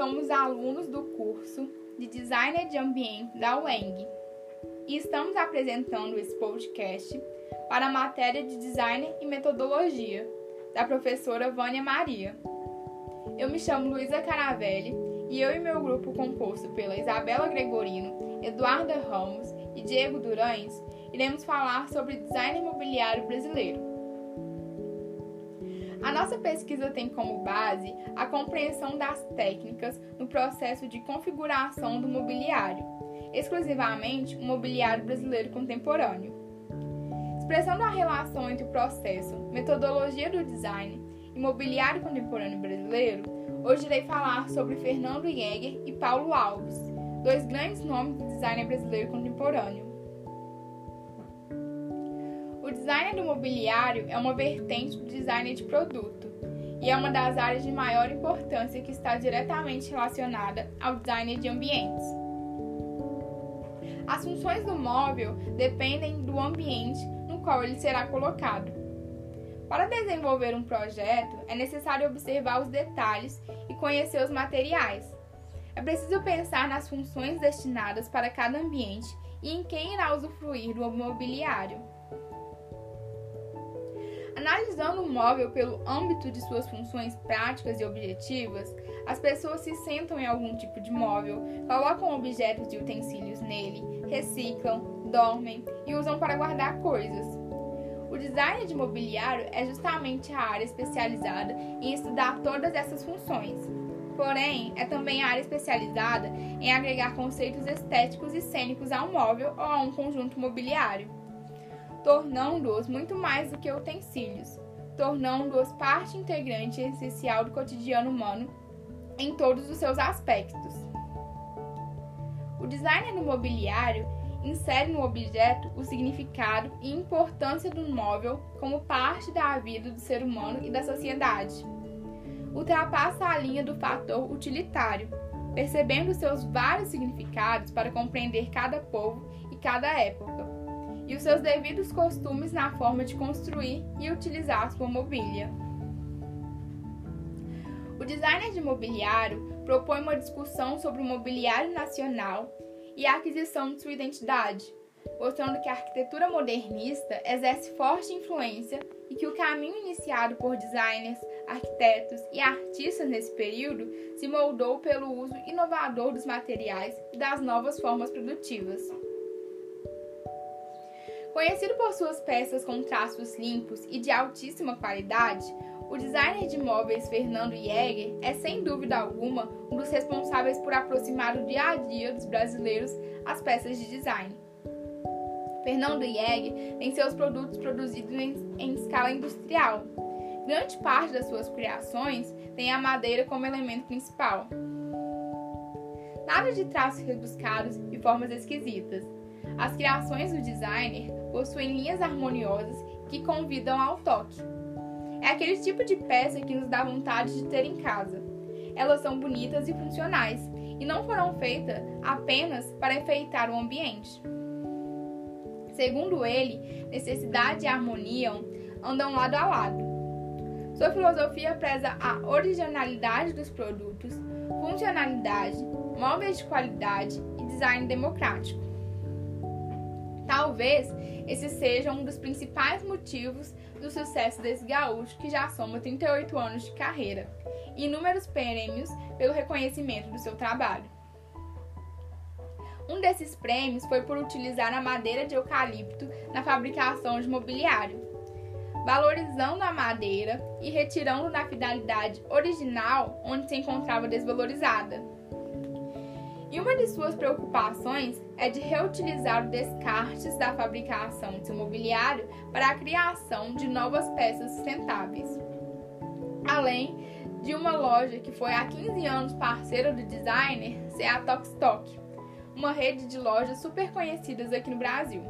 somos alunos do curso de Designer de Ambiente da UENG e estamos apresentando esse podcast para a matéria de Design e Metodologia da professora Vânia Maria. Eu me chamo Luísa Caravelli e eu e meu grupo composto pela Isabela Gregorino, Eduarda Ramos e Diego Durães iremos falar sobre design imobiliário brasileiro. Nossa pesquisa tem como base a compreensão das técnicas no processo de configuração do mobiliário, exclusivamente o mobiliário brasileiro contemporâneo. Expressando a relação entre o processo, metodologia do design e mobiliário contemporâneo brasileiro, hoje irei falar sobre Fernando Jäger e Paulo Alves, dois grandes nomes do design brasileiro contemporâneo. Design do mobiliário é uma vertente do design de produto e é uma das áreas de maior importância que está diretamente relacionada ao design de ambientes. As funções do móvel dependem do ambiente no qual ele será colocado. Para desenvolver um projeto, é necessário observar os detalhes e conhecer os materiais. É preciso pensar nas funções destinadas para cada ambiente e em quem irá usufruir do mobiliário. Analisando o móvel pelo âmbito de suas funções práticas e objetivas, as pessoas se sentam em algum tipo de móvel, colocam objetos e utensílios nele, reciclam, dormem e usam para guardar coisas. O design de mobiliário é justamente a área especializada em estudar todas essas funções. Porém, é também a área especializada em agregar conceitos estéticos e cênicos a um móvel ou a um conjunto mobiliário tornando-os muito mais do que utensílios, tornando-os parte integrante e essencial do cotidiano humano em todos os seus aspectos. O designer do mobiliário insere no objeto o significado e importância do móvel como parte da vida do ser humano e da sociedade. Ultrapassa a linha do fator utilitário, percebendo seus vários significados para compreender cada povo e cada época e os seus devidos costumes na forma de construir e utilizar sua mobília. O designer de mobiliário propõe uma discussão sobre o mobiliário nacional e a aquisição de sua identidade, mostrando que a arquitetura modernista exerce forte influência e que o caminho iniciado por designers, arquitetos e artistas nesse período se moldou pelo uso inovador dos materiais e das novas formas produtivas. Conhecido por suas peças com traços limpos e de altíssima qualidade, o designer de móveis Fernando Jäger é sem dúvida alguma um dos responsáveis por aproximar o dia a dia dos brasileiros às peças de design. Fernando Jäger tem seus produtos produzidos em, em escala industrial. Grande parte das suas criações tem a madeira como elemento principal. Nada de traços rebuscados e formas esquisitas. As criações do designer possuem linhas harmoniosas que convidam ao toque. É aquele tipo de peça que nos dá vontade de ter em casa. Elas são bonitas e funcionais e não foram feitas apenas para enfeitar o ambiente. Segundo ele, necessidade e harmonia andam lado a lado. Sua filosofia preza a originalidade dos produtos, funcionalidade, móveis de qualidade e design democrático. Talvez esse seja um dos principais motivos do sucesso desse gaúcho que já soma 38 anos de carreira e inúmeros prêmios pelo reconhecimento do seu trabalho. Um desses prêmios foi por utilizar a madeira de eucalipto na fabricação de mobiliário, valorizando a madeira e retirando da finalidade original onde se encontrava desvalorizada. E uma de suas preocupações é de reutilizar descartes da fabricação de seu mobiliário para a criação de novas peças sustentáveis. Além de uma loja que foi há 15 anos parceira do designer, ser a Tokstok, uma rede de lojas super conhecidas aqui no Brasil.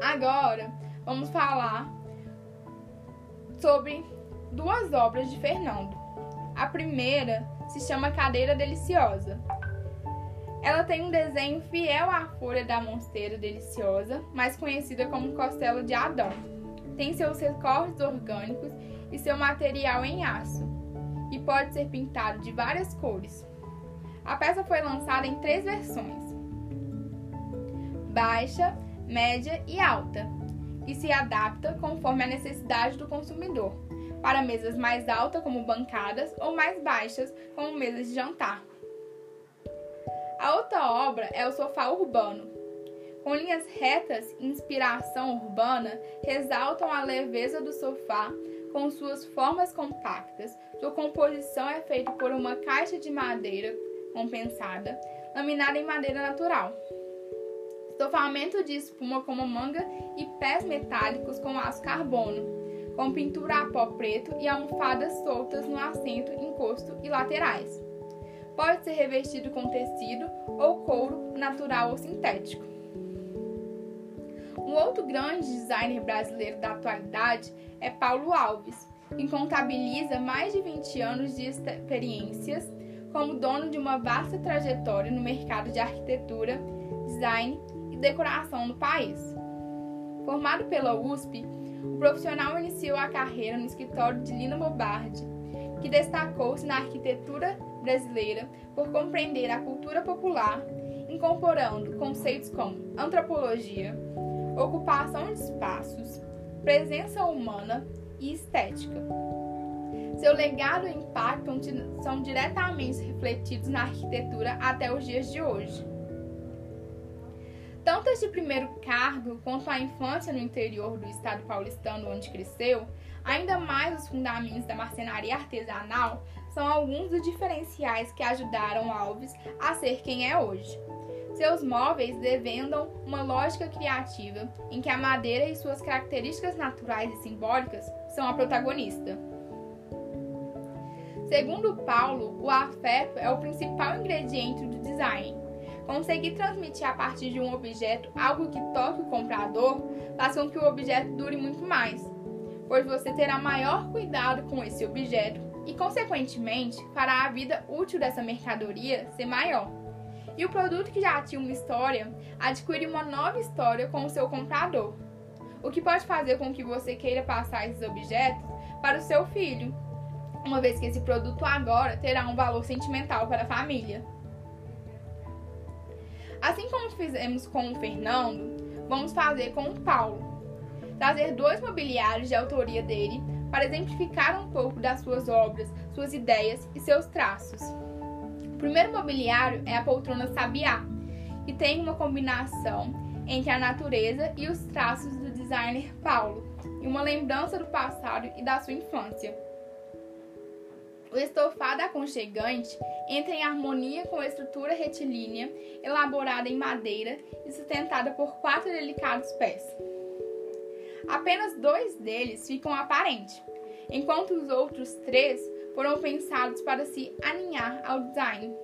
Agora, vamos falar sobre duas obras de Fernando. A primeira se chama Cadeira Deliciosa. Ela tem um desenho fiel à folha da monsteira deliciosa, mais conhecida como costela de Adão. Tem seus recortes orgânicos e seu material em aço. e pode ser pintado de várias cores. A peça foi lançada em três versões: baixa, média e alta, e se adapta conforme a necessidade do consumidor, para mesas mais altas, como bancadas, ou mais baixas, como mesas de jantar. A outra obra é o sofá urbano. Com linhas retas e inspiração urbana, ressaltam a leveza do sofá com suas formas compactas. Sua composição é feita por uma caixa de madeira compensada, laminada em madeira natural. Estofamento de espuma como manga e pés metálicos com aço carbono, com pintura a pó preto e almofadas soltas no assento, encosto e laterais. Pode ser revestido com tecido ou couro natural ou sintético. Um outro grande designer brasileiro da atualidade é Paulo Alves, que contabiliza mais de 20 anos de experiências como dono de uma vasta trajetória no mercado de arquitetura, design e decoração no país. Formado pela USP, o profissional iniciou a carreira no escritório de Lina Bobardi, que destacou-se na arquitetura brasileira por compreender a cultura popular, incorporando conceitos como antropologia, ocupação de espaços, presença humana e estética. Seu legado e impacto são diretamente refletidos na arquitetura até os dias de hoje. Tanto este primeiro cargo quanto a infância no interior do estado paulistano onde cresceu, ainda mais os fundamentos da marcenaria artesanal, são alguns dos diferenciais que ajudaram Alves a ser quem é hoje. Seus móveis devendam uma lógica criativa em que a madeira e suas características naturais e simbólicas são a protagonista. Segundo Paulo, o afeto é o principal ingrediente do design. Conseguir transmitir a partir de um objeto algo que toque o comprador faz com que o objeto dure muito mais, pois você terá maior cuidado com esse objeto e, consequentemente, fará a vida útil dessa mercadoria ser maior. E o produto que já tinha uma história adquire uma nova história com o seu comprador, o que pode fazer com que você queira passar esses objetos para o seu filho, uma vez que esse produto agora terá um valor sentimental para a família. Assim como fizemos com o Fernando, vamos fazer com o Paulo. Trazer dois mobiliários de autoria dele para exemplificar um pouco das suas obras, suas ideias e seus traços. O primeiro mobiliário é a poltrona Sabiá, que tem uma combinação entre a natureza e os traços do designer Paulo, e uma lembrança do passado e da sua infância. O estofado aconchegante entra em harmonia com a estrutura retilínea, elaborada em madeira e sustentada por quatro delicados pés. Apenas dois deles ficam aparentes, enquanto os outros três foram pensados para se alinhar ao design.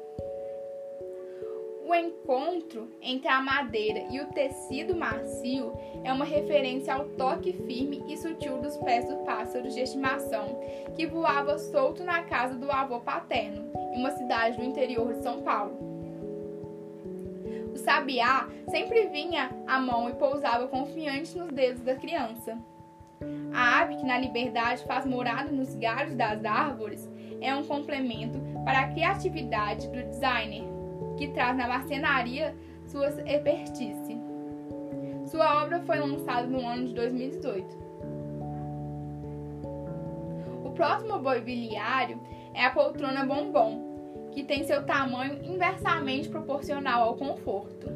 O encontro entre a madeira e o tecido macio é uma referência ao toque firme e sutil dos pés do pássaro de estimação que voava solto na casa do avô paterno, em uma cidade do interior de São Paulo. Sabiá sempre vinha à mão e pousava confiante nos dedos da criança. A ave que na liberdade faz morada nos galhos das árvores é um complemento para a criatividade do designer, que traz na marcenaria sua expertise. Sua obra foi lançada no ano de 2018. O próximo mobiliário é a poltrona bombom, que tem seu tamanho inversamente proporcional ao conforto.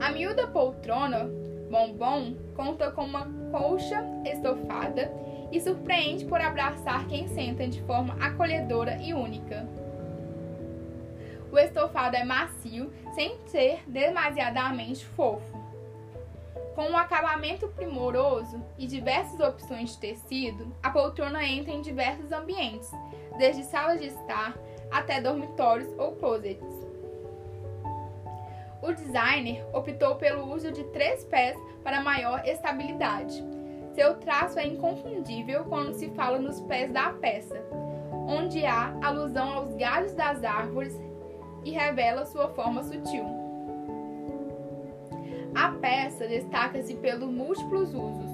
A miúda poltrona bombom conta com uma colcha estofada e surpreende por abraçar quem senta de forma acolhedora e única. O estofado é macio, sem ser demasiadamente fofo. Com um acabamento primoroso e diversas opções de tecido, a poltrona entra em diversos ambientes, desde salas de estar até dormitórios ou closets. O designer optou pelo uso de três pés para maior estabilidade. Seu traço é inconfundível quando se fala nos pés da peça, onde há alusão aos galhos das árvores e revela sua forma sutil. A peça destaca-se pelos múltiplos usos,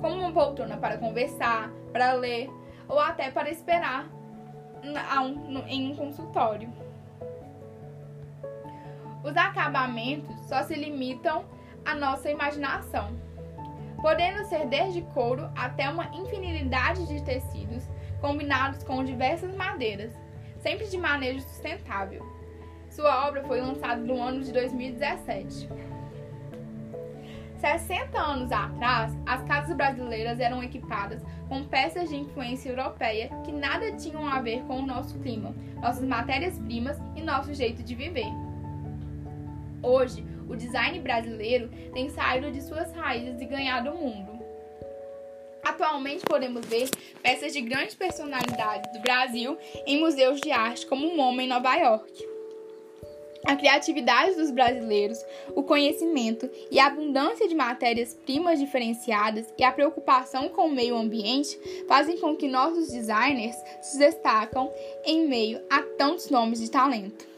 como uma poltrona para conversar, para ler ou até para esperar em um consultório. Os acabamentos só se limitam à nossa imaginação, podendo ser desde couro até uma infinidade de tecidos combinados com diversas madeiras, sempre de manejo sustentável. Sua obra foi lançada no ano de 2017. 60 anos atrás, as casas brasileiras eram equipadas com peças de influência europeia que nada tinham a ver com o nosso clima, nossas matérias-primas e nosso jeito de viver. Hoje, o design brasileiro tem saído de suas raízes e ganhado o mundo. Atualmente podemos ver peças de grandes personalidades do Brasil em museus de arte como o MoMA em Nova York. A criatividade dos brasileiros, o conhecimento e a abundância de matérias-primas diferenciadas e a preocupação com o meio ambiente fazem com que nossos designers se destacam em meio a tantos nomes de talento.